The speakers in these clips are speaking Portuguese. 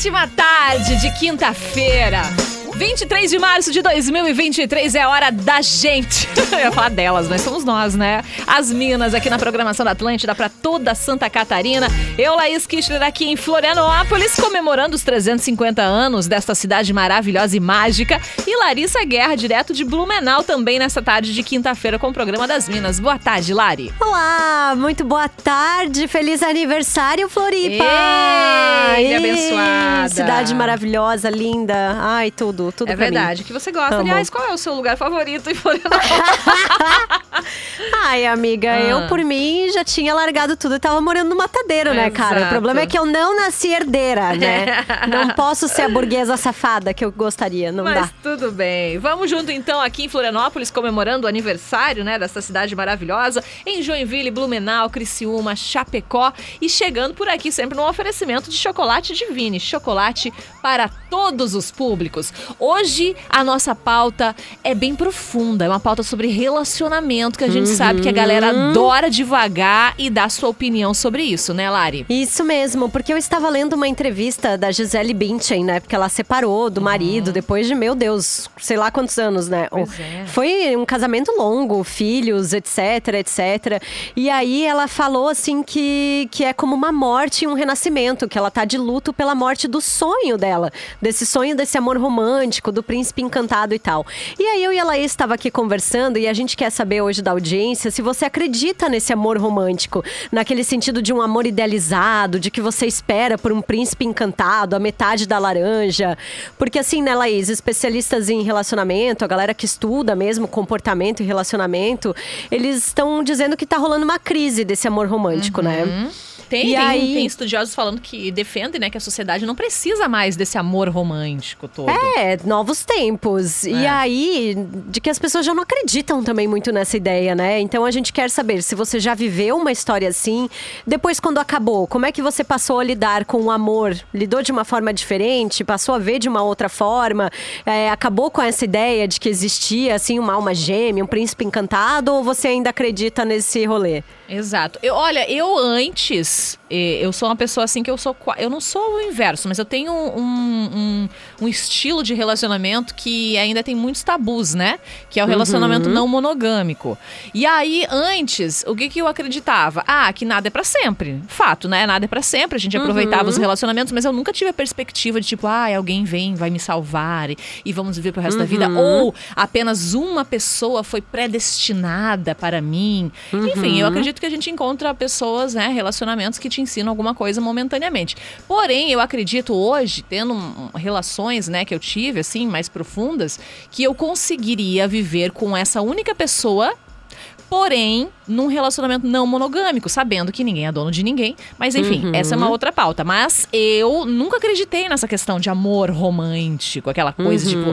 Ótima tarde de quinta-feira. 23 de março de 2023 é hora da gente. Eu ia falar delas, mas somos nós, né? As Minas aqui na programação da Atlântida para toda Santa Catarina. Eu, Laís Kischler, aqui em Florianópolis, comemorando os 350 anos desta cidade maravilhosa e mágica. E Larissa Guerra, direto de Blumenau, também nessa tarde de quinta-feira com o programa das Minas. Boa tarde, Lari. Olá, muito boa tarde. Feliz aniversário, Floripa. Ei, abençoada. Cidade maravilhosa, linda. Ai, tudo, tudo É pra mim. verdade, que você gosta. Amo. Aliás, qual é o seu lugar favorito em Florianópolis? Ai, amiga, Ah. eu por mim já tinha largado tudo e tava morando no matadeiro, né, cara? Exato. O problema é que eu não nasci herdeira, né? não posso ser a burguesa safada que eu gostaria, não Mas dá. tudo bem. Vamos junto então aqui em Florianópolis, comemorando o aniversário, né, dessa cidade maravilhosa, em Joinville, Blumenau, Criciúma, Chapecó e chegando por aqui sempre no oferecimento de chocolate Divine, chocolate para todos os públicos. Hoje a nossa pauta é bem profunda, é uma pauta sobre relacionamento que a gente sabe que a galera Uhum. adora devagar e dar sua opinião sobre isso, né, Lari? Isso mesmo, porque eu estava lendo uma entrevista da Gisele Bündchen, né? Porque ela separou do marido depois de, meu Deus, sei lá quantos anos, né? Uhum. É. Foi um casamento longo, filhos, etc, etc. E aí ela falou, assim, que, que é como uma morte e um renascimento, que ela tá de luto pela morte do sonho dela, desse sonho desse amor romântico, do príncipe encantado e tal. E aí eu e a Laís estava aqui conversando e a gente quer saber hoje da audiência se você acredita nesse amor romântico, naquele sentido de um amor idealizado, de que você espera por um príncipe encantado, a metade da laranja. Porque assim, né, Laís, especialistas em relacionamento, a galera que estuda mesmo comportamento e relacionamento, eles estão dizendo que tá rolando uma crise desse amor romântico, né? Tem, E tem, aí- tem estudiosos falando que defendem né, que a sociedade não precisa mais desse amor romântico todo. É, novos tempos. E É. aí, de que as pessoas já não acreditam também muito nessa ideia, né? Então a gente quer saber se você já viveu uma história assim. Depois, quando acabou, como é que você passou a lidar com o amor? Lidou de uma forma diferente? Passou a ver de uma outra forma? É, acabou com essa ideia de que existia, assim, uma alma gêmea, um príncipe encantado? Ou você ainda acredita nesse rolê? Exato. Eu, olha, eu antes, eh, eu sou uma pessoa assim que eu sou. Eu não sou o inverso, mas eu tenho um, um, um estilo de relacionamento que ainda tem muitos tabus, né? Que é o relacionamento não monogâmico. E aí, antes, o que, que eu acreditava? Ah, que nada é pra sempre. Fato, né? Nada é pra sempre. A gente aproveitava os relacionamentos, mas eu nunca tive a perspectiva de tipo, ah, alguém vem, vai me salvar e, e vamos viver pro resto da vida. Ou apenas uma pessoa foi predestinada para mim. Enfim, eu acredito que a gente encontra pessoas, né, relacionamentos que te ensinam alguma coisa momentaneamente. Porém, eu acredito hoje, tendo relações, né, que eu tive, assim, mais profundas, que eu conseguiria viver com essa única pessoa porém num relacionamento não monogâmico, sabendo que ninguém é dono de ninguém. Mas enfim, essa é uma outra pauta. Mas eu nunca acreditei nessa questão de amor romântico, aquela coisa tipo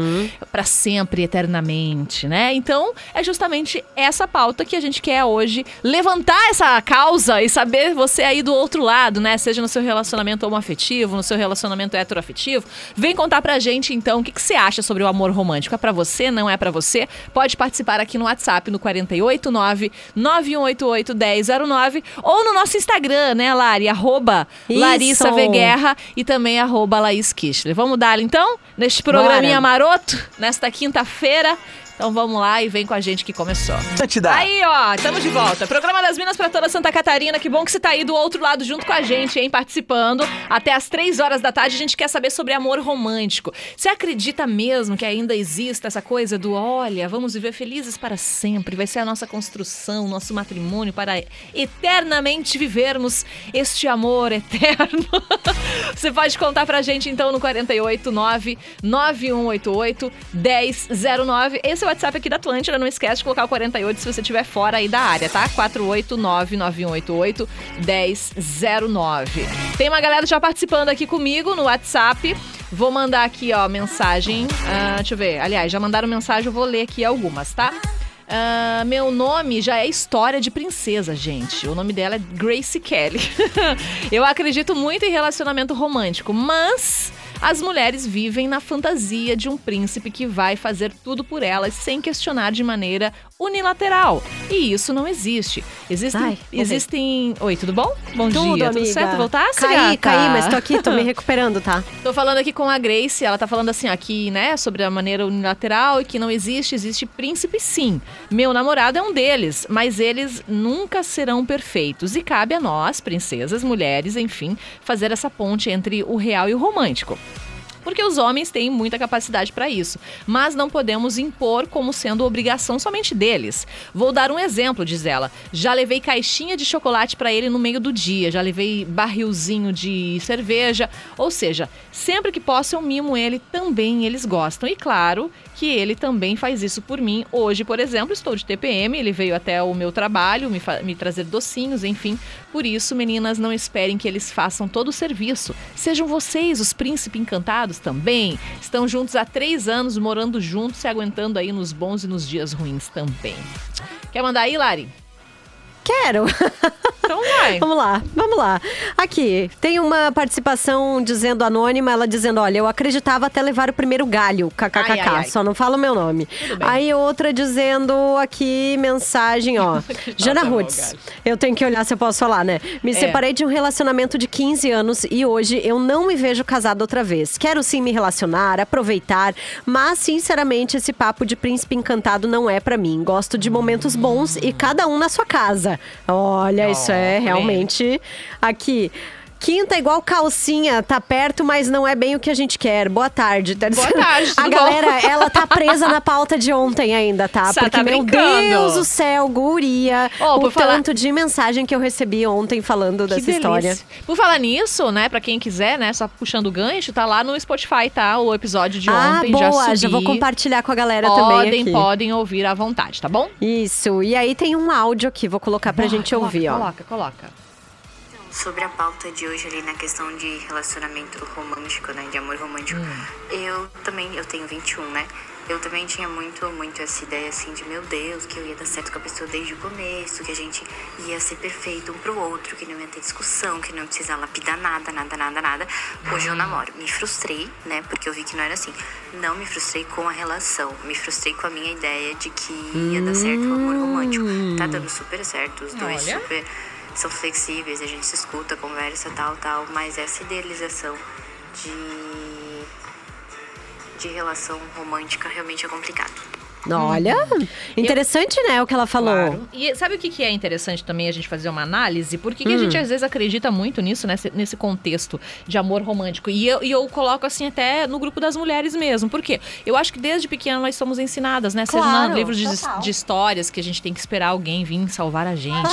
pra sempre, eternamente, né? Então é justamente essa pauta que a gente quer hoje levantar essa causa e saber você aí do outro lado, né? Seja no seu relacionamento homoafetivo, no seu relacionamento heteroafetivo. Vem contar pra gente então o que, que você acha sobre o amor romântico. É pra você, não é pra você? Pode participar aqui no WhatsApp no 489 9188 1009 ou no nosso Instagram, né, Lari? Arroba Isso. Larissa V. Guerra e também arroba Laís Kischler. Vamos dar então neste programinha Bora. maroto, nesta quinta-feira. Então vamos lá e vem com a gente que começou. Aí, ó, estamos de volta. Programa das Minas para toda Santa Catarina. Que bom que você tá aí do outro lado junto com a gente, hein, participando. Até às três horas da tarde a gente quer saber sobre amor romântico. Você acredita mesmo que ainda exista essa coisa do, olha, vamos viver felizes para sempre, vai ser a nossa construção, nosso matrimônio para eternamente vivermos este amor eterno? Você pode contar pra gente então no 489 9188 1009. Esse é o WhatsApp aqui da Atlântida. Não esquece de colocar o 48 se você estiver fora aí da área, tá? 489-9188-1009. Tem uma galera já participando aqui comigo no WhatsApp. Vou mandar aqui, ó, mensagem. Ah, deixa eu ver. Aliás, já mandaram mensagem, eu vou ler aqui algumas, tá? Ah, meu nome já é história de princesa, gente. O nome dela é Grace Kelly. eu acredito muito em relacionamento romântico, mas as mulheres vivem na fantasia de um príncipe que vai fazer tudo por elas sem questionar de maneira unilateral. E isso não existe. Existem. Ai, existem... Oi, tudo bom? Bom Tudo, dia, tudo amiga. certo? Voltasse, Caí, gata? caí, mas tô aqui, tô me recuperando, tá? Tô falando aqui com a Grace, ela tá falando assim aqui, né, sobre a maneira unilateral e que não existe, existe príncipe sim. Meu namorado é um deles, mas eles nunca serão perfeitos e cabe a nós, princesas, mulheres, enfim, fazer essa ponte entre o real e o romântico. Porque os homens têm muita capacidade para isso, mas não podemos impor como sendo obrigação somente deles. Vou dar um exemplo, diz ela. Já levei caixinha de chocolate para ele no meio do dia, já levei barrilzinho de cerveja, ou seja, sempre que posso eu mimo ele também, eles gostam. E claro que ele também faz isso por mim. Hoje, por exemplo, estou de TPM, ele veio até o meu trabalho me, me trazer docinhos, enfim. Por isso, meninas, não esperem que eles façam todo o serviço. Sejam vocês os príncipes encantados também. Estão juntos há três anos, morando juntos, se aguentando aí nos bons e nos dias ruins também. Quer mandar aí, Lari? Quero. Então vai. Vamos lá, vamos lá. Aqui, tem uma participação dizendo anônima, ela dizendo: olha, eu acreditava até levar o primeiro galho, kkkk, Ai, ai, ai. só não fala o meu nome. Aí outra dizendo aqui, mensagem, ó. Jana Roots, eu tenho que olhar se eu posso falar, né? Me É. separei de um relacionamento de 15 anos e hoje eu não me vejo casada outra vez. Quero sim me relacionar, aproveitar, mas sinceramente esse papo de príncipe encantado não é pra mim. Gosto de momentos bons e cada um na sua casa. Olha, isso é realmente aqui. Quinta é igual calcinha, tá perto, mas não é bem o que a gente quer. Boa tarde. Tá Boa tarde, A bom? galera, ela tá presa na pauta de ontem ainda, tá? Sá, Porque, tá meu brincando. Deus do céu, guria. Ô, o falar- tanto de mensagem que eu recebi ontem falando Que dessa delícia. história. Por falar nisso, né, pra quem quiser, né, só puxando o gancho, tá lá no Spotify, tá? O episódio de ah, ontem boa, já já, subi. vou compartilhar com a galera também Podem, podem ouvir à vontade, tá bom? Isso, e aí tem um áudio aqui, vou colocar pra gente Coloca, ouvir, ó. Coloca, coloca. Sobre a pauta de hoje ali na questão de relacionamento romântico, né, de amor romântico, eu também, eu tenho 21, né? Eu também tinha muito, muito essa ideia assim de meu Deus, que eu ia dar certo com a pessoa desde o começo, que a gente ia ser perfeito um pro outro, que não ia ter discussão, que não ia precisar lapidar nada, nada, nada, nada. Hoje eu namoro. Me frustrei, né? Porque eu vi que não era assim. Não me frustrei com a relação, me frustrei com a minha ideia de que ia dar certo o amor romântico. Tá dando super certo, os dois Olha. super são flexíveis, a gente se escuta, conversa, tal, tal, mas essa idealização de, de relação romântica realmente é complicado. Olha, interessante, né, o que ela falou. Claro. E sabe o que que é interessante também a gente fazer uma análise? Por que, a Hum. gente às vezes acredita muito nisso, nesse, nesse contexto de amor romântico? E eu, e eu coloco assim até no grupo das mulheres mesmo. Por quê? Eu acho que desde pequena nós somos ensinadas, né? Seja Claro, em livros de, de histórias que a gente tem que esperar alguém vir salvar a gente.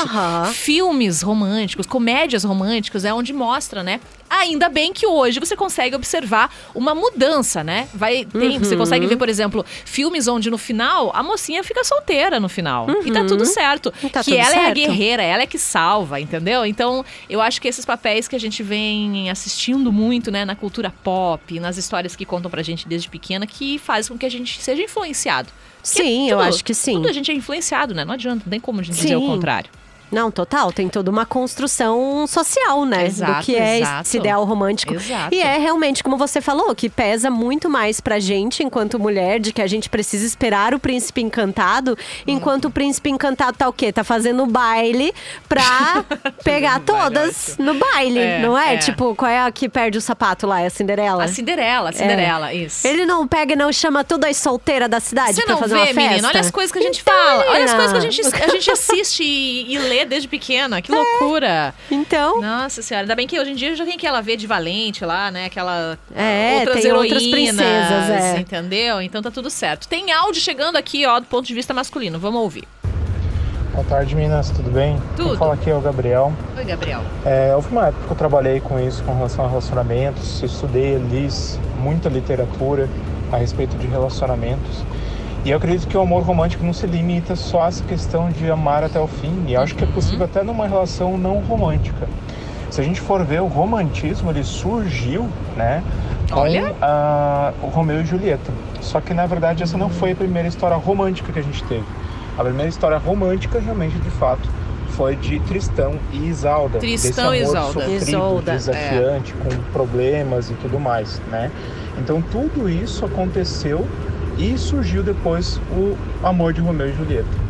Filmes românticos, comédias românticas, é onde mostra, né? Ainda bem que hoje você consegue observar uma mudança, né? Vai, tem, Você Uhum. consegue ver, por exemplo, filmes onde no final a mocinha fica solteira no final. E tá tudo certo. Tá que tudo ela é a certo. guerreira, ela é que salva, entendeu? Então, eu acho que esses papéis que a gente vem assistindo muito, né, na cultura pop, nas histórias que contam pra gente desde pequena, que faz com que a gente seja influenciado. Porque Sim, eu tudo- acho que sim. Tudo a gente é influenciado, né? Não adianta, não tem como a gente dizer Sim. o contrário. Não, total, tem toda uma construção social, né? Exato, do que é exato. esse ideal romântico. Exato. E é realmente, como você falou, que pesa muito mais pra gente, enquanto mulher, de que a gente precisa esperar o príncipe encantado, enquanto o príncipe encantado tá o quê? Tá fazendo baile pra pegar baile, todas no baile, É, não é? é. Tipo, qual é a que perde o sapato lá? É a Cinderela? A Cinderela, a Cinderela, isso. Ele não pega e não chama tudo as solteiras da cidade Você pra não fazer vê, uma festa? menina? Olha as coisas que a gente Então, fala. Olha as coisas que a gente, a gente assiste e, e lê desde pequena. Que loucura. Então, Nossa senhora, ainda bem que hoje em dia já tem aquela V de Valente lá, né? Aquela É, outras tem heroínas, outras princesas, é. entendeu? Então tá tudo certo. Tem áudio chegando aqui, ó, do ponto de vista masculino. Vamos ouvir. Boa tarde, meninas, tudo bem? Tudo. Quem fala aqui é o Gabriel. Oi, Gabriel. É, houve uma época que eu trabalhei com isso, com relação a relacionamentos, estudei, li muita literatura a respeito de relacionamentos. E eu acredito que o amor romântico não se limita só a essa questão de amar até o fim. E acho que é possível até numa relação não romântica. Se a gente for ver, o romantismo ele surgiu, né, com Olha. ah, o Romeu e Julieta. Só que na verdade essa não foi a primeira história romântica que a gente teve. A primeira história romântica realmente, de fato, foi de Tristão e Isalda. Tristão e amor Isolda. sofrido, Isolda, é. desafiante, com problemas e tudo mais, né? Então tudo isso aconteceu e surgiu depois o amor de Romeu e Julieta.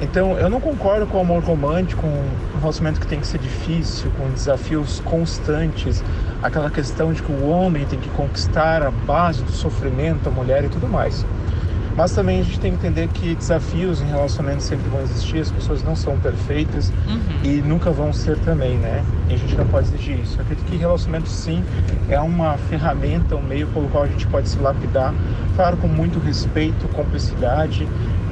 Então eu não concordo com o amor romântico, um relacionamento que tem que ser difícil, com desafios constantes, aquela questão de que o homem tem que conquistar a base do sofrimento, a mulher e tudo mais. Mas também a gente tem que entender que desafios em relacionamentos sempre vão existir, as pessoas não são perfeitas e nunca vão ser também, né? E a gente não pode exigir isso. Eu acredito que relacionamento sim é uma ferramenta, um meio pelo qual a gente pode se lapidar, claro, com muito respeito, cumplicidade,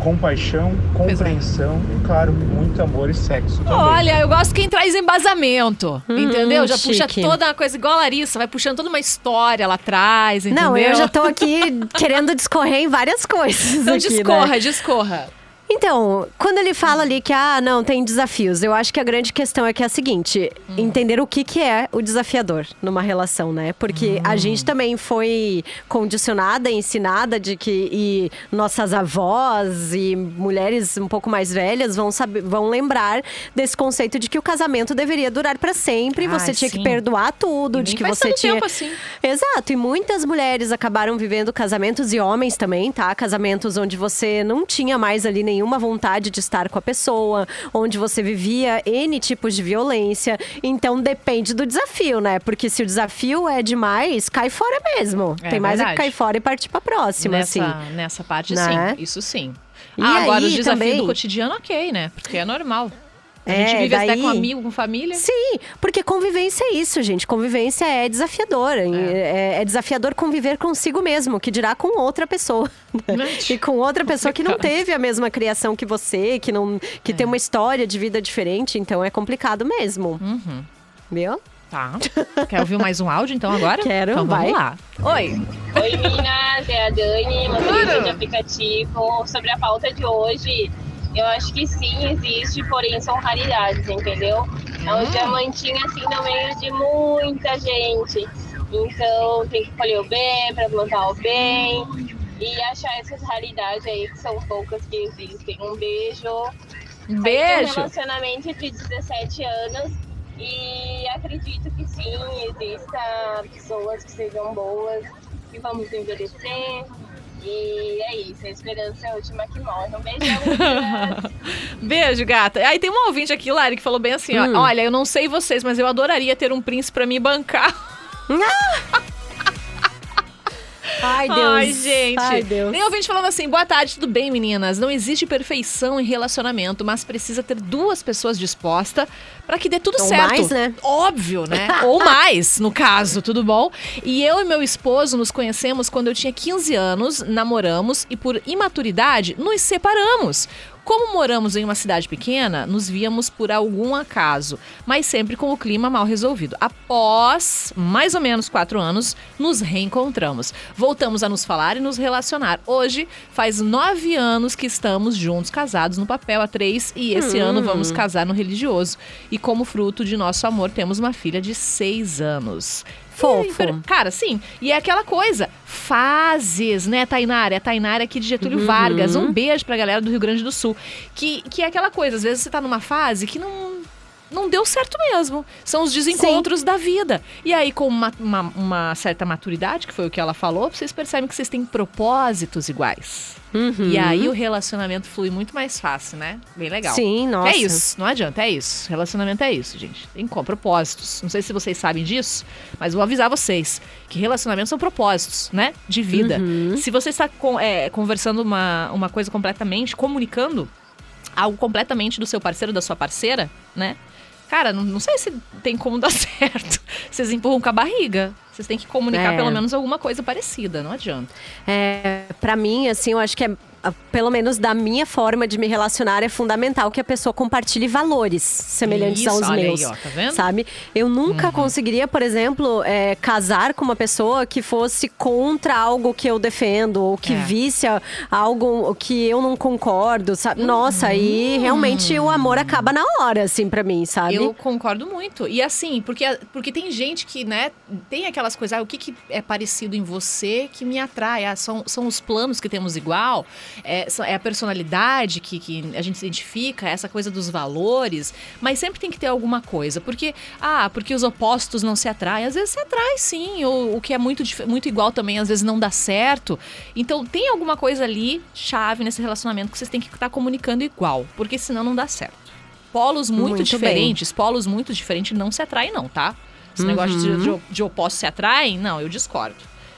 compaixão, compreensão e, claro, muito amor e sexo também. Olha, eu gosto quem traz embasamento, entendeu? Já puxa chique. toda uma coisa igual a Larissa, vai puxando toda uma história lá atrás, entendeu? Não, eu já tô aqui querendo discorrer em várias coisas. Então aqui, né? discorra, discorra. Então, quando ele fala ali que, ah, não, tem desafios, eu acho que a grande questão é que é a seguinte: entender o que, que é o desafiador numa relação, né? Porque a gente também foi condicionada, ensinada de que e nossas avós e mulheres um pouco mais velhas vão saber, vão lembrar desse conceito de que o casamento deveria durar para sempre, você tinha sim. que perdoar tudo, E de nem que você tinha tempo assim. Exato, e muitas mulheres acabaram vivendo casamentos e homens também, tá? Casamentos onde você não tinha mais ali nenhuma vontade de estar com a pessoa, onde você vivia N tipos de violência. Então depende do desafio, né? Porque se o desafio é demais, cai fora mesmo. É Tem mais é que cair fora e partir pra próxima, nessa, assim. nessa parte, Né? sim. Isso sim. E ah, agora, os aí, desafios também- do cotidiano, ok, né? Porque é normal. A É, gente vive até daí- com amigo, com família. Sim, porque convivência é isso, gente. Convivência é desafiador. É, é desafiador conviver consigo mesmo, que dirá com outra pessoa. Né? e com outra pessoa que não Complicado. teve a mesma criação que você, que, não, que tem uma história de vida diferente. Então é complicado mesmo. Uhum. Viu? Tá. Quer ouvir mais um áudio, então, agora? Quero, então, vai. vamos lá. Oi. Oi, meninas, é a Dani, motorista de aplicativo. Sobre a pauta de hoje, eu acho que sim, existe, porém são raridades, entendeu? É um diamantinho assim no meio de muita gente. Então tem que escolher o bem para plantar o bem e achar essas raridades aí que são poucas que existem. Um beijo. Tenho um beijo. relacionamento de 17 anos e acredito que sim, exista pessoas que sejam boas, que vamos envelhecer. E é isso, a esperança é a última que morre. Um beijão, meninas. Beijo, gata. Aí tem um ouvinte aqui, Lari, que falou bem assim: ó, Hum. olha, eu não sei vocês, mas eu adoraria ter um príncipe pra me bancar. Ai, Deus. Ai, gente. Ai, Deus. Tem ouvinte falando assim: boa tarde, tudo bem, meninas? Não existe perfeição em relacionamento, mas precisa ter duas pessoas dispostas pra que dê tudo Ou certo. mais, né? Óbvio, né? Ou mais, no caso, tudo bom? E eu e meu esposo nos conhecemos quando eu tinha 15 anos, namoramos e por imaturidade nos separamos. Como moramos em uma cidade pequena, nos víamos por algum acaso, mas sempre com o clima mal resolvido. Após mais ou menos quatro anos, nos reencontramos. Voltamos a nos falar e nos relacionar. Hoje, faz nove anos que estamos juntos, casados no papel há três, e esse ano vamos casar no religioso. E como fruto de nosso amor, temos uma filha de seis anos. Fofo. Per- Cara, sim. E é aquela coisa, fases, né, Tainara? É Tainara aqui de Getúlio Uhum. Vargas. Um beijo pra galera do Rio Grande do Sul. Que, que é aquela coisa, às vezes você tá numa fase que não, não deu certo mesmo. São os desencontros da vida. E aí, com uma, uma, uma certa maturidade, que foi o que ela falou, vocês percebem que vocês têm propósitos iguais. Uhum. E aí o relacionamento flui muito mais fácil, né? Bem legal. Sim, nossa. É isso, não adianta, é isso. Relacionamento é isso, gente. Tem com propósitos. Não sei se vocês sabem disso, mas vou avisar vocês que relacionamentos são propósitos, né? De vida. Uhum. Se você está com- é, conversando uma, uma coisa completamente, comunicando algo completamente do seu parceiro, da sua parceira, né? Cara, não, não sei se tem como dar certo. Vocês empurram com a barriga. Vocês têm que comunicar É. pelo menos alguma coisa parecida, não adianta. É, para mim, assim, eu acho que é pelo menos da minha forma de me relacionar, é fundamental que a pessoa compartilhe valores semelhantes Isso, aos olha aí, meus. ó, tá vendo? Sabe? Eu nunca conseguiria, por exemplo, é, casar com uma pessoa que fosse contra algo que eu defendo, ou que É. visse algo que eu não concordo, sabe? Nossa, aí realmente o amor acaba na hora, assim, pra mim, sabe? Eu concordo muito. E assim, porque, porque tem gente que, né, tem aquelas coisas, ah, o que, que é parecido em você que me atrai? Ah, são, são os planos que temos igual, é, é a personalidade que, que a gente identifica, essa coisa dos valores, mas sempre tem que ter alguma coisa. Porque, ah, porque os opostos não se atraem. Às vezes se atrai sim, ou o que é muito, muito igual também, às vezes não dá certo. Então tem alguma coisa ali, chave nesse relacionamento, que vocês têm que estar comunicando igual, porque senão não dá certo polos muito, Muito diferentes, polos muito diferentes não se atraem, não, tá? Esse Uhum. negócio de, de, de opostos se atraem, não, eu discordo.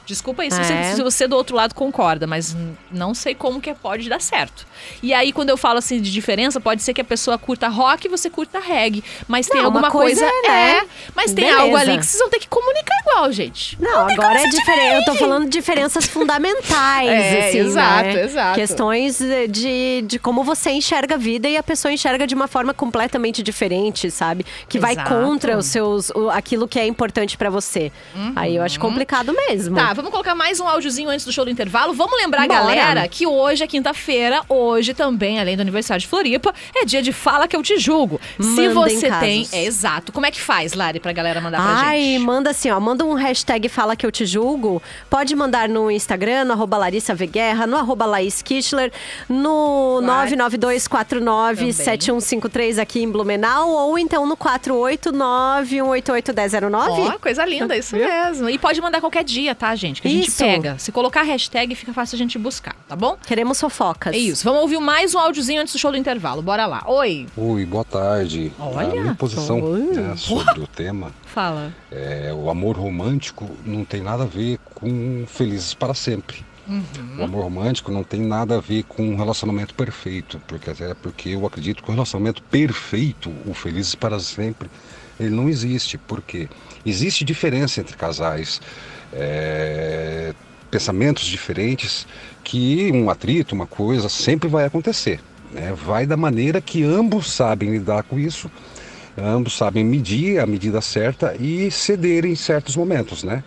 Desculpa aí se, É. você, se você do outro lado concorda, mas não sei como que pode dar certo. E aí, quando eu falo assim de diferença, pode ser que a pessoa curta rock e você curta reggae. Mas tem Não, alguma uma coisa é, né? mas tem Beleza. algo ali que vocês vão ter que comunicar igual, gente. Não, agora é diferente. Eu tô falando de diferenças fundamentais, É, assim, exato, né? exato. Questões de, de como você enxerga a vida e a pessoa enxerga de uma forma completamente diferente, sabe? Que vai Exato. contra os seus, o- aquilo que é importante pra você. Aí eu acho complicado mesmo. Tá, vamos colocar mais um áudiozinho antes do show do intervalo. Vamos lembrar, Bora. galera, que hoje é quinta-feira, hoje também, além do aniversário de Floripa, é dia de Fala que eu te julgo. Se Mandem você casos. tem. É exato. Como é que faz, Lari, pra galera mandar pra Ai, gente? manda assim, ó, manda um hashtag Fala Que Eu Te Julgo. Pode mandar no Instagram, no arroba Larissa Veguerra, no arroba Laís Kichler, no Whats. 992497153 aqui em Blumenau, ou então no 489-188-1009. Ó, coisa linda, isso mesmo. E pode mandar qualquer dia, tá, gente? Que a gente Isso. pega. Se colocar hashtag, fica fácil a gente buscar, tá bom? Queremos fofocas. É isso. Vamos ouvir mais um áudiozinho antes do show do intervalo. Bora lá. Oi. Oi, boa tarde. Olha. A minha posição Oi. né, sobre o tema Fala. é o amor romântico não tem nada a ver com felizes para sempre. O amor romântico não tem nada a ver com um relacionamento perfeito, porque até porque eu acredito que o relacionamento perfeito, o felizes para sempre, ele não existe. Porque existe diferença entre casais, é, pensamentos diferentes, que um atrito, uma coisa, sempre vai acontecer. né? Vai da maneira que ambos sabem lidar com isso ambos sabem medir a medida certa e ceder em certos momentos, né?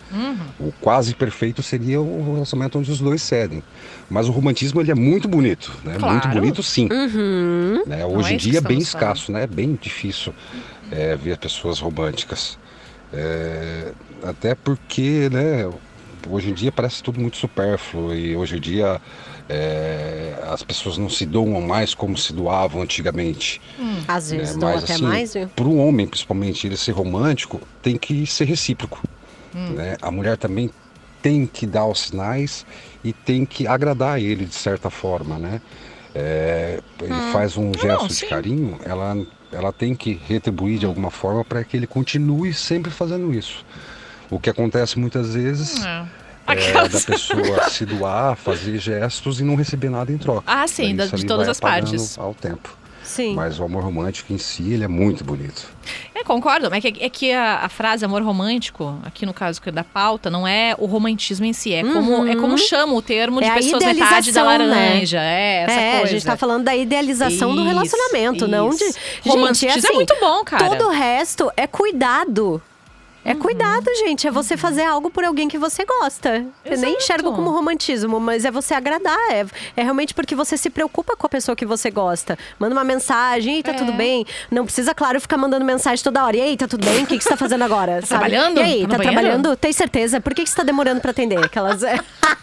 O quase perfeito seria o relacionamento onde os dois cedem. Mas o romantismo ele é muito bonito, né? Claro. Muito bonito sim. Uhum. né? Hoje é em que dia é bem falando. escasso, né? É bem difícil é, ver pessoas românticas. É, até porque, né? Hoje em dia parece tudo muito supérfluo e hoje em dia é, as pessoas não se doam mais como se doavam antigamente. Às vezes É, mas, até assim, mais, viu? Para um homem, principalmente, ele ser romântico, tem que ser recíproco. Hum. Né? A mulher também tem que dar os sinais e tem que agradar ele de certa forma, né? É, ele faz um gesto de sim. carinho, ela, ela tem que retribuir de alguma forma para que ele continue sempre fazendo isso. O que acontece muitas vezes É. é da pessoa se doar, fazer gestos e não receber nada em troca. Ah, sim, da- de todas as partes. Ao tempo. Sim. Mas o amor romântico em si, ele é muito bonito. É, concordo. É que, é que a, a frase amor romântico, aqui no caso que é da pauta, não é o romantismo em si. É, como, é como chama o termo de Uhum. É pessoas metade da né? laranja. É, essa é, coisa. a gente tá falando da idealização do Isso, relacionamento, não de. isso. Gente, Romantismo é assim, muito bom, cara. Todo o resto é cuidado. É Uhum. cuidado, gente. É você fazer algo por alguém que você gosta. Eu nem Exato. enxergo como romantismo, mas é você agradar. É, é realmente porque você se preocupa com a pessoa que você gosta. Manda uma mensagem, eita, É. tudo bem? Não precisa, claro, ficar mandando mensagem toda hora. E aí, tá tudo bem? O que, que você tá fazendo agora? Sabe? trabalhando? E aí, Tá tá, trabalhando? Tem certeza? Por que, que você tá demorando pra atender? Aquelas.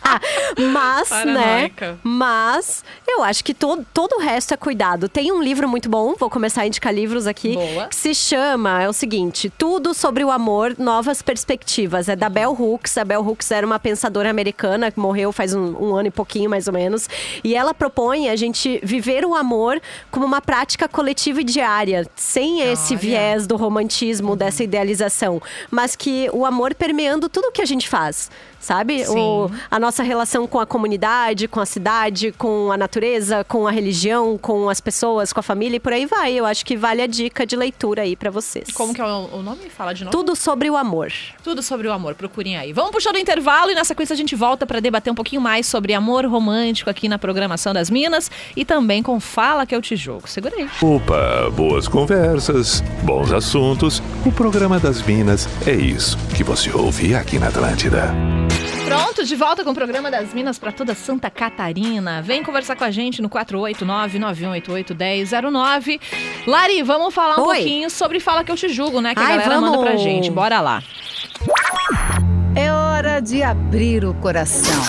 mas, né? Paranoica. Mas eu acho que todo, todo o resto é cuidado. Tem um livro muito bom, vou começar a indicar livros aqui, Boa. que se chama, é o seguinte, Tudo sobre o Amor, Novas Perspectivas. É da Bell Hooks. A Bell Hooks era uma pensadora americana que morreu faz um, um ano e pouquinho, mais ou menos. E ela propõe a gente viver o amor como uma prática coletiva e diária, sem esse Olha. viés do romantismo, dessa idealização, mas que o amor permeando tudo que a gente faz. Sabe? Sim. O, a nossa relação com a comunidade, com a cidade, com a natureza, com a religião, com as pessoas, com a família e por aí vai. Eu acho que vale a dica de leitura aí pra vocês. Como que é o, o nome? Fala de novo. Tudo sobre o amor. Tudo sobre o amor, procurem aí. Vamos puxar do intervalo e na sequência a gente volta para debater um pouquinho mais sobre amor romântico aqui na programação das Minas e também com Fala que eu te jogo. Segura aí. Opa, boas conversas, bons assuntos. O programa das Minas é isso que você ouve aqui na Atlântida. Pronto, de volta com o programa das Minas para toda Santa Catarina. Vem conversar com a gente no 489-9188-1009. Lari, vamos falar um Oi. pouquinho sobre Fala que eu te julgo, né? Que a Ai, galera manda pra vamos. gente. Bora lá. É hora de abrir o coração.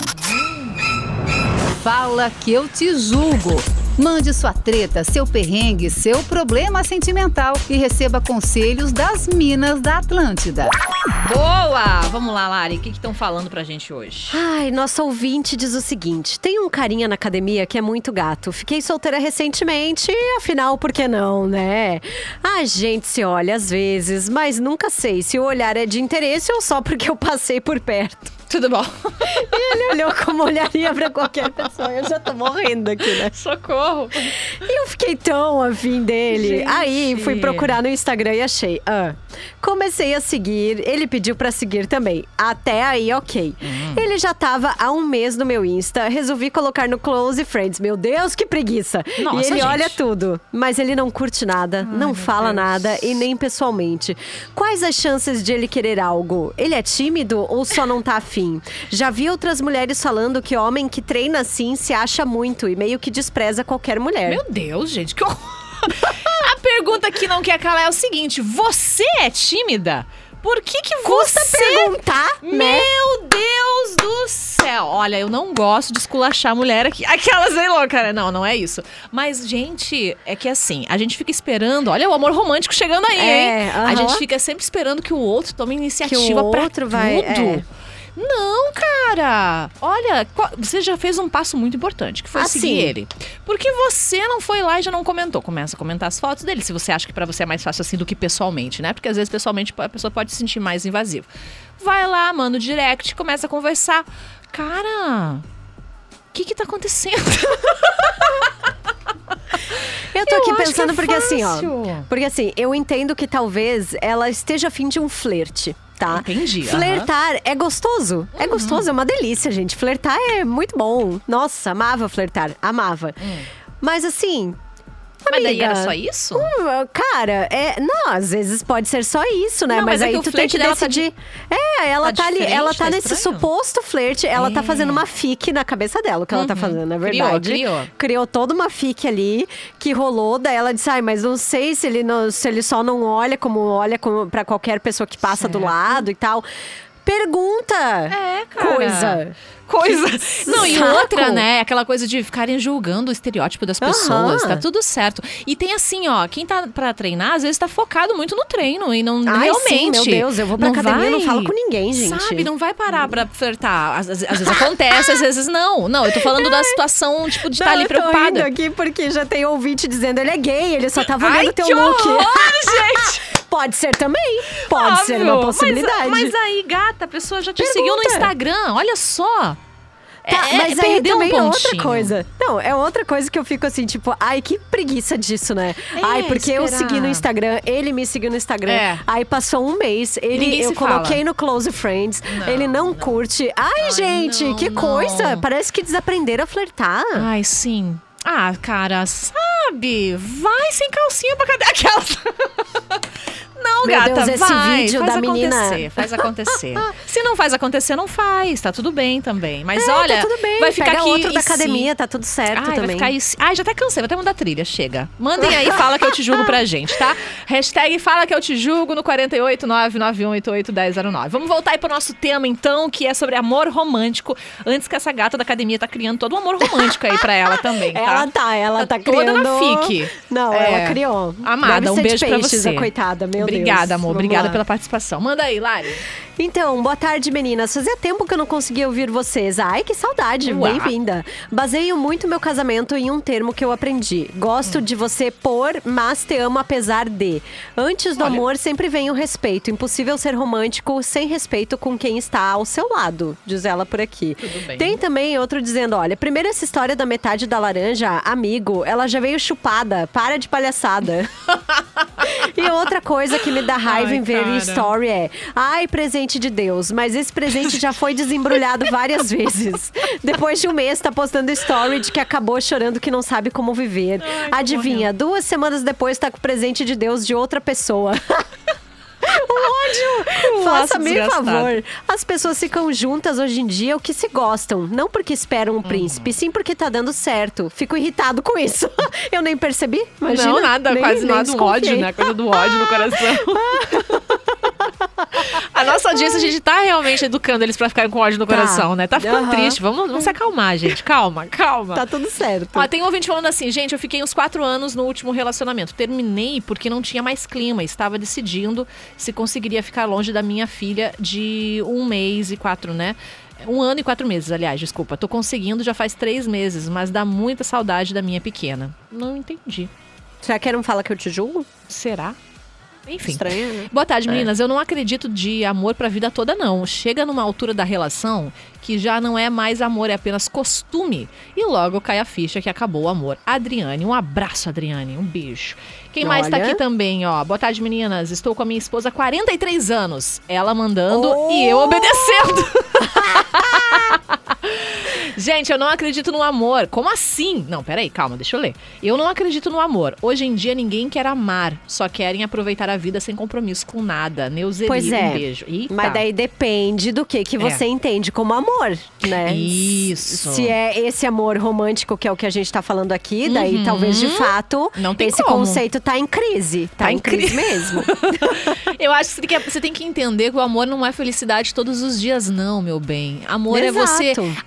Fala que eu te julgo. Mande sua treta, seu perrengue, seu problema sentimental e receba conselhos das Minas da Atlântida. Boa! Vamos lá, Lari. O que estão falando pra gente hoje? Ai, nosso ouvinte diz o seguinte: tem um carinha na academia que é muito gato. Fiquei solteira recentemente, afinal, por que não, né? A gente se olha às vezes, mas nunca sei se o olhar é de interesse ou só porque eu passei por perto. Tudo bom? E ele olhou como olharia pra qualquer pessoa. Eu já tô morrendo aqui, né? Socorro! E eu fiquei tão afim dele. Gente. Aí fui procurar no Instagram e achei. Ah, comecei a seguir, ele pediu pra seguir também. Até aí, ok. Hum. Ele já tava há um mês no meu Insta, resolvi colocar no Close Friends. Meu Deus, que preguiça! Nossa, e ele gente. olha tudo, mas ele não curte nada, não fala Deus. nada e nem pessoalmente. Quais as chances de ele querer algo? Ele é tímido ou só não tá afim? Já vi outras mulheres falando que homem que treina assim se acha muito e meio que despreza qualquer mulher. Meu Deus, gente, que horror! A pergunta que não quer calar é o seguinte: você é tímida? Por que que Custa você... perguntar, né? Meu Deus do céu! Olha, eu não gosto de esculachar a mulher aqui. Aquelas aí louca, né? Não, não é isso. Mas, gente, é que assim, a gente fica esperando. Olha o amor romântico chegando aí, É, hein? A aham. gente fica sempre esperando que o outro tome iniciativa Que o pra outro vai- tudo. é. Não, cara. Olha, você já fez um passo muito importante, que foi Ah, seguir ele. Porque você não foi lá e já não comentou. Começa a comentar as fotos dele, se você acha que pra você é mais fácil assim do que pessoalmente, né? Porque às vezes pessoalmente a pessoa pode se sentir mais invasiva. Vai lá, manda o direct, começa a conversar. Cara, o que que tá acontecendo? Eu tô Eu aqui que pensando é porque assim, ó. fácil. Porque assim, eu entendo que talvez ela esteja afim de um flerte. Tá? Entendi. Flertar é gostoso. É gostoso, é uma delícia, gente. Flertar é muito bom. Nossa, amava flertar. Amava. Mas assim. Mas daí era só isso? hum, Cara, é. Não, às vezes pode ser só isso, né? Não, mas mas é aí tu tem que tá decidir. É, ela tá tá, ali, ela tá tá nesse suposto flerte. Ela tá É. fazendo uma fique na cabeça dela, o que ela tá fazendo, na Criou, verdade. criou. criou toda uma fique ali que rolou. Daí ela disse: Ai, mas não sei se ele, não, se ele só não olha como olha como, pra qualquer pessoa que passa do Certo. lado e tal. Pergunta! É, cara. Coisa. Coisa. Não, e saco. outra, né? Aquela coisa de ficarem julgando o estereótipo das pessoas. Aham. Tá tudo certo. E tem assim, ó, quem tá pra treinar, às vezes tá focado muito no treino e não Ai, realmente. sim, meu Deus, eu vou pra não academia e não falo com ninguém, gente. Sabe, não vai parar pra flertar. Às, às- às vezes acontece, às vezes não. Não, eu tô falando da situação, tipo, de estar Não, ali eu tô preocupada. aqui porque já tem ouvinte dizendo ele é gay, ele só tava olhando Ai, teu que look. horror, gente! Pode ser também. Pode ser uma Óbvio. possibilidade. Mas, mas aí, gata, a pessoa já te seguiu no Pergunta. Instagram. Olha só. Tá, É- é mas aí perder um também é outra coisa. Não, é outra coisa que eu fico assim, tipo, ai, que preguiça disso, né? É, ai, porque eu esperar. segui no Instagram, ele me seguiu no Instagram. É. Aí passou um mês, ele, Ninguém eu coloquei fala. no Close Friends, Não, ele não, curte. Ai, gente, não, que não. coisa! Parece que desaprenderam a flertar. Ai, sim. Ah, cara, sabe? Vai sem calcinha pra cadê aquelas. Não, Meu gata, Deus, esse vai. vídeo faz da menina- acontecer, faz acontecer. Se não faz acontecer, não faz. Tá tudo bem também. Mas É, olha, tá tudo bem. vai ficar Pega aqui outro da academia, tá tudo certo Ai, vai também. ficar aí. Ai, já até cansei, vou até mudar trilha, chega. Mandem aí, fala que eu te julgo pra gente, tá? Hashtag fala que eu te julgo no 48991881009. Vamos voltar aí pro nosso tema, então, que é sobre amor romântico. Antes que essa gata da academia tá criando todo um amor romântico aí pra ela também, tá? Ela tá, ela tá, Tá toda criando... na fique. Não, É. ela criou. Amada, Deve um beijo pra peixes, você. a coitada, meu Deus. Obrigada, amor. Vamos Obrigada lá. pela participação. Manda aí, Lari. Então, boa tarde, meninas. Fazia tempo que eu não conseguia ouvir vocês. Ai, que saudade. Bem-vinda. Baseio muito meu casamento em um termo que eu aprendi. Gosto de você por, mas te amo apesar de. Antes do Olha. amor sempre vem o respeito. Impossível ser romântico sem respeito com quem está ao seu lado, diz ela por aqui. Tudo bem. Tem também outro dizendo: olha, primeiro essa história da metade da laranja, amigo, ela já veio chupada. Para de palhaçada. e outra coisa que me dá raiva Ai, em ver cara. story é: ai, presente de Deus, mas esse presente já foi desembrulhado várias vezes. Depois de um mês, tá postando story de que acabou chorando que não sabe como viver. Adivinha, duas semanas depois tá com o presente de Deus de outra pessoa. Ódio! laço Faça-me desgastado. favor. As pessoas ficam juntas hoje em dia o que se gostam. Não porque esperam Uhum. um príncipe, sim porque tá dando certo. Fico irritado com isso. Eu nem percebi. Imagina, não, nada, nem- quase nem nada, um ódio, né? Coisa do ódio no coração. Nossa audiência, a gente tá realmente educando eles pra ficarem com ódio no Tá. coração, né? Tá ficando Aham. triste. Vamos, vamos se acalmar, gente. Calma, calma. Tá tudo certo. Ó, tem um ouvinte falando assim, gente, eu fiquei uns quatro anos no último relacionamento. Terminei porque não tinha mais clima. Estava decidindo se conseguiria ficar longe da minha filha de um mês e quatro, né? Um ano e quatro meses, aliás, desculpa. Tô conseguindo já faz três meses, mas dá muita saudade da minha pequena. Não entendi. Será que não fala que eu te julgo? Será? Enfim. Estranho, né? Boa tarde, meninas. Eu não acredito de amor pra vida toda, não. Chega numa altura da relação que já não é mais amor, é apenas costume. E logo cai a ficha que acabou o amor. Adriane, um abraço, Adriane. Um beijo. Quem mais tá Olha. aqui também, ó? Boa tarde, meninas. Estou com a minha esposa há 43 anos. Ela mandando Oh! e eu obedecendo. Gente, eu não acredito no amor. Como assim? Não, peraí, calma, deixa eu ler. Eu não acredito no amor. Hoje em dia ninguém quer amar, só querem aproveitar a vida sem compromisso com nada. Neuzeli, Pois é. um beijo. Eita. Mas daí depende do que, que É. você entende como amor, né? Isso. Se é esse amor romântico, que é o que a gente tá falando aqui, daí talvez de fato Uhum. Não tem esse como. conceito tá em crise. Tá, Tá em em crise cri- mesmo. Eu acho que você, tem que entender que o amor não é felicidade todos os dias, não, meu bem. Amor é você Exato.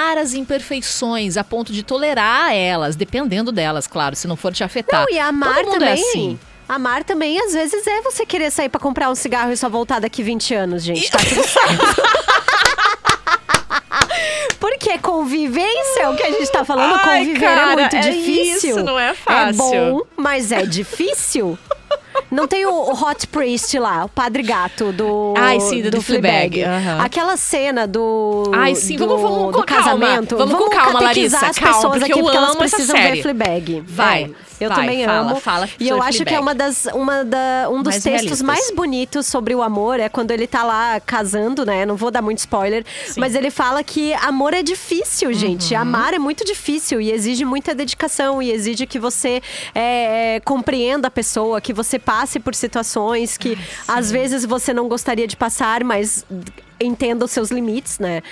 Amar as imperfeições a ponto de tolerar elas, dependendo delas, claro, se não for te afetar. Não, e amar mundo também. é assim. Amar também, às vezes, é você querer sair pra comprar um cigarro e só voltar daqui 20 anos, gente. Tá tudo certo. Porque convivência é o que a gente tá falando. Ai, Conviver cara, é muito é difícil. isso, não é fácil. É bom, mas é difícil. Não tem o, o Hot Priest lá, o Padre Gato do. Ai, sim, do- do Fleabag, aham. Aquela cena do. Ai, sim, do, vamos- vamos do com calma. casamento. Vamos com calma, Larissa, as calma, pessoas porque aqui eu porque elas amo essa precisam série. ver Fleabag. Vai, É, eu vai, também fala, amo. fala e eu acho que é uma das, uma da, um dos Mais textos realistas. mais bonitos sobre o amor é quando ele tá lá casando, né? Não vou dar muito spoiler, mas ele fala que amor é difícil, gente. Uhum. Amar é muito difícil e exige muita dedicação e exige que você é, é, compreenda a pessoa, que você passe por situações que às vezes você não gostaria de passar, mas entenda os seus limites, né?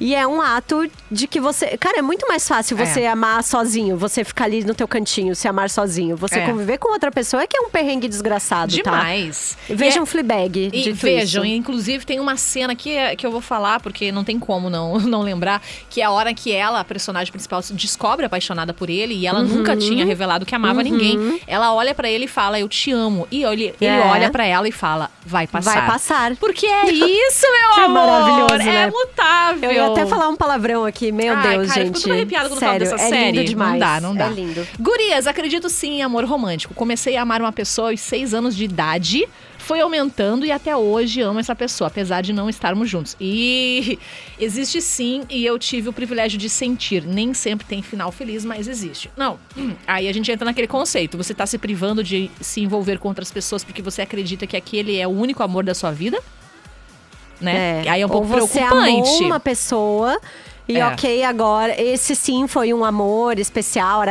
E é um ato de que você. Cara, é muito mais fácil É. você amar sozinho, você ficar ali no teu cantinho, se amar sozinho. Você É. conviver com outra pessoa é que é um perrengue desgraçado, tá? Demais. Vejam E é- Fleabag. E vejam, isso. inclusive tem uma cena que, que eu vou falar, porque não tem como não, não lembrar, que é a hora que ela, a personagem principal, se descobre apaixonada por ele e ela nunca Uhum. tinha revelado que amava ninguém. Ela olha pra ele e fala, eu te amo. E ele, ele É. olha pra ela e fala, vai passar. Vai passar. Porque é isso, meu É amor! maravilhoso, É né? mutável. Eu até falar um palavrão aqui, meu Ai, Deus, cara, eu gente. fico toda arrepiada quando falo Sério, dessa é série. lindo demais. Não dá, não dá. É lindo. Gurias, acredito sim em amor romântico. Comecei a amar uma pessoa aos seis anos de idade. Foi aumentando e até hoje amo essa pessoa, apesar de não estarmos juntos. E existe sim, e eu tive o privilégio de sentir. Nem sempre tem final feliz, mas existe. Não, aí a gente entra naquele conceito. Você tá se privando de se envolver com outras pessoas porque você acredita que aquele é o único amor da sua vida? Né? É. Aí é um Ou pouco você preocupante. amou uma pessoa e é. ok, agora, esse sim foi um amor especial,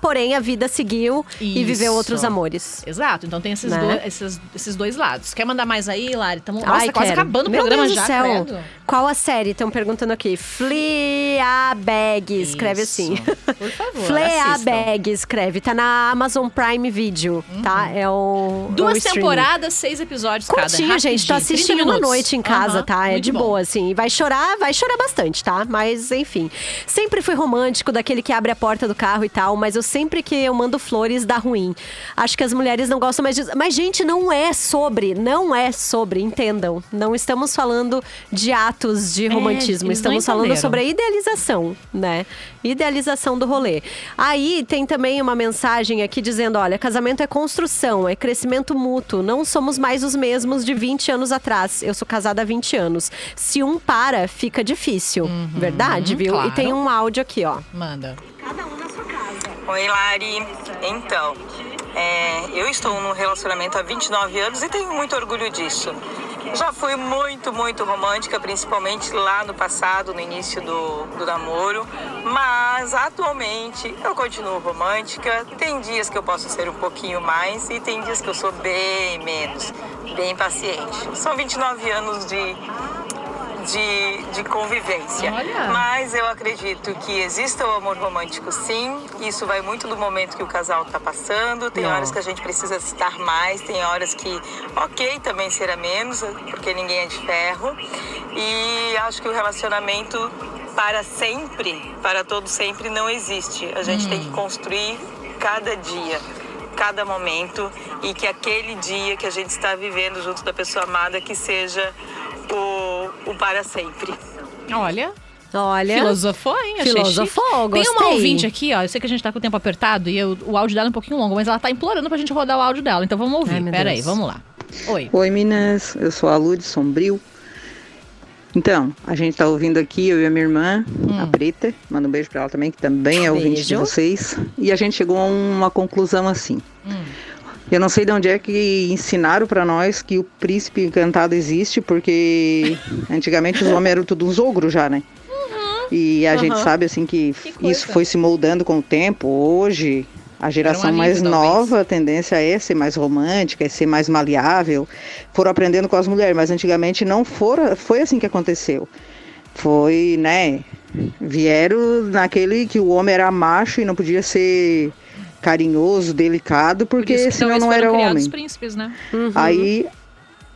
porém a vida seguiu Isso. e viveu outros amores. Exato, então tem esses, né? dois, esses, esses, dois lados. Quer mandar mais aí, Lari? Tamo, Ai, nossa, tá quero. quase acabando Meu o programa Deus já, do céu. Credo. Qual a série? Estão perguntando aqui. Fleabag, escreve assim. Por favor, Fleabag, escreve. Tá na Amazon Prime Video, uhum. tá? É o é Duas o temporadas, seis episódios Curtinho, cada. Curtinho, gente. Tô assistindo uma noite em casa, uhum. tá? É Muito de bom. boa, assim. Vai chorar, vai chorar bastante tá? Mas, enfim. Sempre fui romântico, daquele que abre a porta do carro e tal, mas eu sempre que eu mando flores, dá ruim. Acho que as mulheres não gostam mais disso. Mas, gente, não é sobre, não é sobre, entendam. Não estamos falando de atos de romantismo, É, eles não estamos falando sobre a idealização, né? Idealização do rolê. Aí tem também uma mensagem aqui dizendo: olha, casamento é construção, é crescimento mútuo. Não somos mais os mesmos de 20 anos atrás. Eu sou casada há 20 anos. Se um para, fica difícil. Verdade, viu? claro. E tem um áudio aqui, ó. Manda. Oi, Lari. Então, é, eu estou num relacionamento há 29 anos e tenho muito orgulho disso. Já fui muito, muito romântica, principalmente lá no passado, no início do, do namoro. Mas atualmente eu continuo romântica. Tem dias que eu posso ser um pouquinho mais e tem dias que eu sou bem menos, bem paciente. São 29 anos de, de, de convivência. Olha. Mas eu acredito que exista o amor romântico sim. Isso vai muito do momento que o casal está passando. Tem Não. horas que a gente precisa estar mais, tem horas que, ok, também será menos, porque ninguém é de ferro. E acho que o relacionamento para sempre, para todo sempre, não existe. A gente tem que construir cada dia. Cada momento e que aquele dia que a gente está vivendo junto da pessoa amada que seja o, o para sempre. Olha, Olha. filosofou, hein? Achei Filosofou, chique. Tem uma gostei. ouvinte aqui, ó. Eu sei que a gente tá com o tempo apertado e eu- o áudio dela é um pouquinho longo, mas ela tá implorando pra gente rodar o áudio dela. Então vamos ouvir. Ai, Pera aí, vamos lá. Oi. Oi, Minas. Eu sou a Lu de Sombrio. Então, a gente tá ouvindo aqui, eu e a minha irmã, a Preta. Manda um beijo pra ela também, que também é ouvinte de Beijo. vocês. E a gente chegou a uma conclusão assim. Eu não sei de onde é que ensinaram pra nós que o príncipe encantado existe, porque antigamente os homens eram tudo uns ogros já, né? E a gente Uhum. sabe assim que, Que isso foi se moldando com o tempo. Hoje, a geração alívio, mais talvez. nova, a tendência é ser mais romântica, é ser mais maleável. Foram aprendendo com as mulheres, mas antigamente não fora, foi assim que aconteceu. Foi, né? Vieram naquele que o homem era macho e não podia ser carinhoso, delicado, Por porque isso senão talvez não foram era homem. os príncipes, né? Aí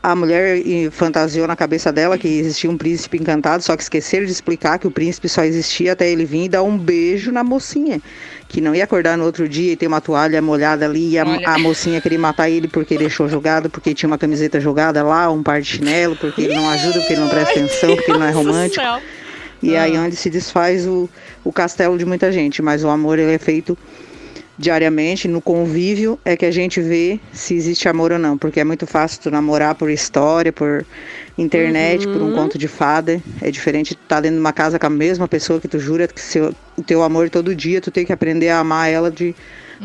a mulher fantasiou na cabeça dela que existia um príncipe encantado, só que esqueceram de explicar que o príncipe só existia até ele vir e dar um beijo na mocinha. Que não ia acordar no outro dia e ter uma toalha molhada ali e a, a mocinha queria matar ele porque deixou jogado, porque tinha uma camiseta jogada lá, um par de chinelo, porque ele não ajuda, porque ele não presta atenção, porque ele não é romântico. E aí Ah. onde se desfaz o, o castelo de muita gente. Mas o amor ele é feito diariamente, no convívio, é que a gente vê se existe amor ou não. Porque é muito fácil tu namorar por história, por internet, por um conto de fada. É diferente tu estar dentro de uma casa com a mesma pessoa que tu jura que seu, o teu amor todo dia, tu tem que aprender a amar ela de,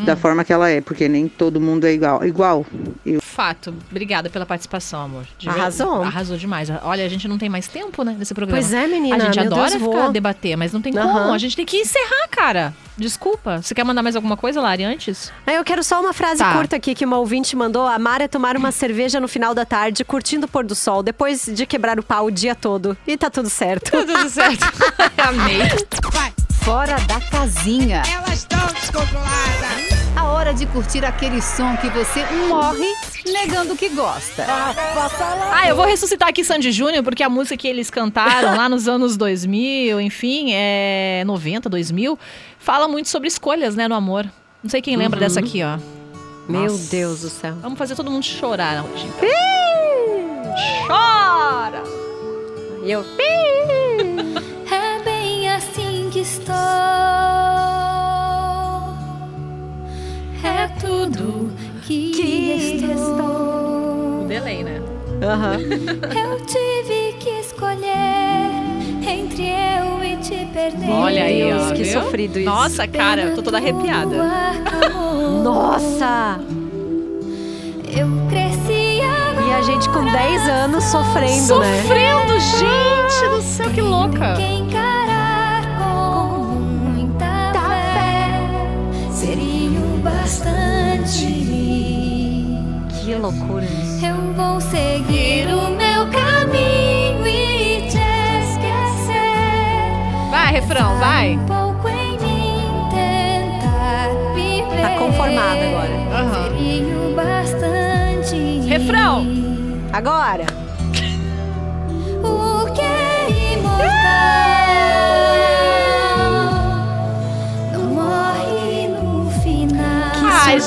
da forma que ela é. Porque nem todo mundo é igual. Igual. Eu Fato. Obrigada pela participação, amor. De ver- Arrasou. Arrasou demais. Olha, a gente não tem mais tempo, né, nesse programa. Pois é, menina, A gente meu adora Deus, ficar vou. debater, mas não tem Aham. como. A gente tem que encerrar, cara. Desculpa. Você quer mandar mais alguma coisa, Lari, antes? Aí eu quero só uma frase Tá. curta aqui que uma ouvinte mandou. Amar é tomar uma cerveja no final da tarde, curtindo o pôr do sol, depois de quebrar o pau o dia todo. E tá tudo certo. Tudo certo. Amei. Fora da casinha. Elas estão descontroladas. A hora de curtir aquele som que você morre negando que gosta. Ah, eu vou ressuscitar aqui Sandy Júnior, porque a música que eles cantaram lá nos anos 2000, enfim, é 90, 2000, fala muito sobre escolhas, né, no amor. Não sei quem lembra dessa aqui, ó. Meu Nossa. Deus do céu. Vamos fazer todo mundo chorar hoje. então. Chora! E eu. Tudo que, estou. O delay, né? Aham. Eu tive que escolher entre eu e te perder. Olha aí, Deus, ó. que viu? sofrido isso. Nossa, cara, eu tô toda arrepiada. Nossa! Eu cresci agora. E a gente com 10 anos sofrendo, né? Sofrendo, gente do céu, que louca! Que encarar com muita fé seria o bastante. Que loucura. Eu vou seguir o meu caminho e te refrão, vai. Um pouco em mim tentar viver. Tá conformada agora. O bastante. Refrão. Agora. O que é imortal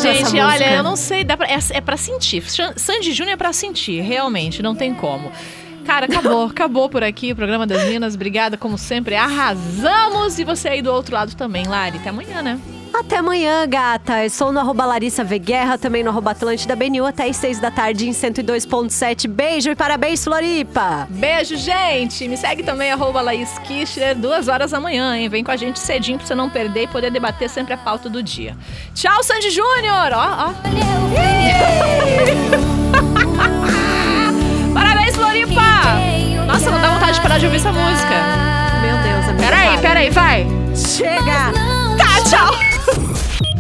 gente, olha, eu não sei, dá pra, é, é pra sentir. Sandy Júnior é pra sentir, realmente, não tem como. Cara, acabou, acabou por aqui o programa das Minas. Obrigada, como sempre, arrasamos. E você aí do outro lado também, Lari. Até amanhã, né? Até amanhã, gata. Eu sou no arroba Larissa V Guerra, também no arroba Atlântida BNU, até às 6 da tarde em 102.7. Beijo e parabéns, Floripa! Beijo, gente. Me segue também, arroba Laís Kirchner, duas horas da manhã, hein? Vem com a gente cedinho pra você não perder e poder debater sempre a pauta do dia. Tchau, Sandy Júnior! Ó, ó. Parabéns, Floripa! Nossa, não dá vontade de parar de ouvir essa música. Meu Deus, amiga. Peraí, peraí, vai. Chega! Tá, tchau.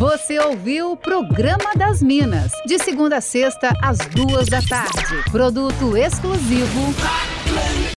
Você ouviu o Programa das Minas, de segunda a sexta, às duas da tarde. Produto exclusivo